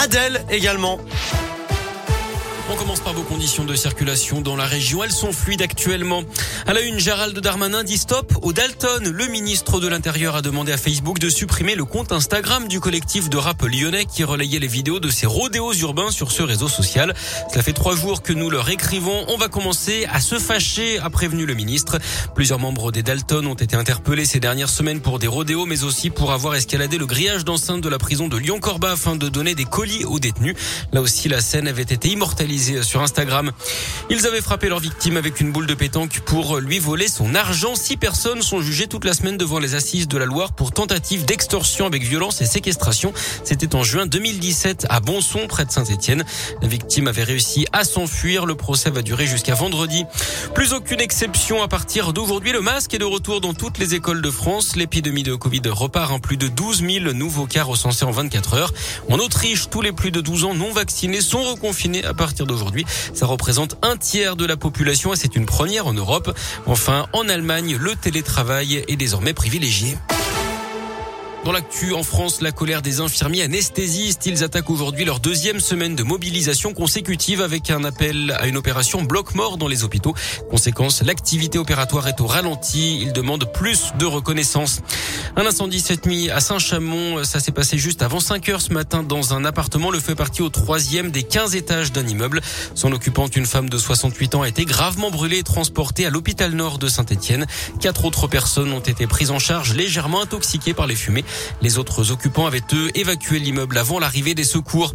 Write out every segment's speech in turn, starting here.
Adèle également. On commence par vos conditions de circulation dans la région. Elles sont fluides actuellement. À la une, Gérald Darmanin dit stop au Dalton. Le ministre de l'Intérieur a demandé à Facebook de supprimer le compte Instagram du collectif de rap lyonnais qui relayait les vidéos de ses rodéos urbains sur ce réseau social. Cela fait trois jours que nous leur écrivons. On va commencer à se fâcher, a prévenu le ministre. Plusieurs membres des Dalton ont été interpellés ces dernières semaines pour des rodéos, mais aussi pour avoir escaladé le grillage d'enceinte de la prison de Lyon-Corba afin de donner des colis aux détenus. Là aussi, la scène avait été immortalisée sur Instagram. Ils avaient frappé leur victime avec une boule de pétanque pour lui voler son argent. Six personnes sont jugées toute la semaine devant les assises de la Loire pour tentative d'extorsion avec violence et séquestration. C'était en juin 2017 à Bonson, près de Saint-Etienne. La victime avait réussi à s'enfuir. Le procès va durer jusqu'à vendredi. Plus aucune exception à partir d'aujourd'hui. Le masque est de retour dans toutes les écoles de France. L'épidémie de Covid repart. en Plus de 12 000 nouveaux cas recensés en 24 heures. En Autriche, tous les plus de 12 ans non vaccinés sont reconfinés à partir d'aujourd'hui. Ça représente un tiers de la population et c'est une première en Europe. Enfin, en Allemagne, le télétravail est désormais privilégié. Dans l'actu en France, la colère des infirmiers anesthésistes. Ils attaquent aujourd'hui leur deuxième semaine de mobilisation consécutive avec un appel à une opération bloc-mort dans les hôpitaux. Conséquence, l'activité opératoire est au ralenti. Ils demandent plus de reconnaissance. Un incendie cette nuit à Saint-Chamond. Ça s'est passé juste avant 5 heures ce matin dans un appartement. Le feu parti au troisième des 15 étages d'un immeuble. Son occupante, une femme de 68 ans, a été gravement brûlée et transportée à l'hôpital nord de Saint-Etienne. Quatre autres personnes ont été prises en charge légèrement intoxiquées par les fumées. Les autres occupants avaient eux évacué l'immeuble avant l'arrivée des secours.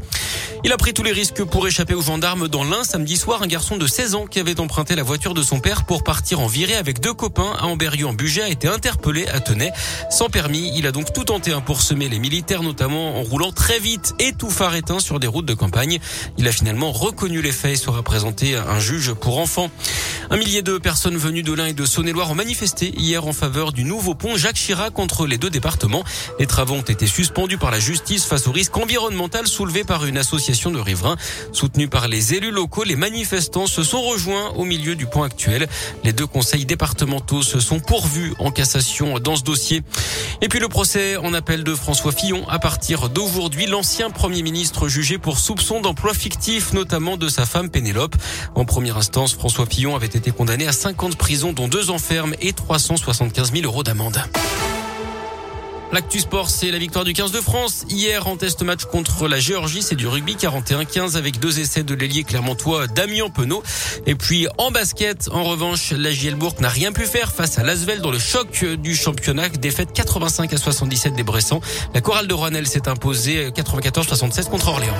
Il a pris tous les risques pour échapper aux gendarmes dans l'Ain samedi soir. Un garçon de 16 ans qui avait emprunté la voiture de son père pour partir en virée avec deux copains à Amberieu en Bugey a été interpellé à Tenay. Sans permis, il a donc tout tenté hein, pour semer les militaires, notamment en roulant très vite et tout phare éteint sur des routes de campagne. Il a finalement reconnu les faits et sera présenté à un juge pour enfants. Un millier de personnes venues de l'Ain et de Saône-et-Loire ont manifesté hier en faveur du nouveau pont Jacques Chirac entre les deux départements. Les travaux ont été suspendus par la justice face au risque environnemental soulevé par une association de riverains. Soutenus par les élus locaux, les manifestants se sont rejoints au milieu du pont actuel. Les deux conseils départementaux se sont pourvus en cassation dans ce dossier. Et puis le procès en appel de François Fillon. À partir d'aujourd'hui, l'ancien Premier ministre jugé pour soupçon d'emploi fictif, notamment de sa femme Pénélope. En première instance, François Fillon avait été condamné à 50 prisons, dont deux enfermes et 375 000 euros d'amende. L'actu sport, c'est la victoire du 15 de France. Hier, en test match contre la Géorgie, c'est du rugby 41-15 avec deux essais de l'ailier clermontois Damien Penaud. Et puis, en basket, en revanche, la Gielbourg n'a rien pu faire face à Lasvel dans le choc du championnat. Défaite 85 à 77 des Bressans. La chorale de Rouennel s'est imposée 94-76 contre Orléans.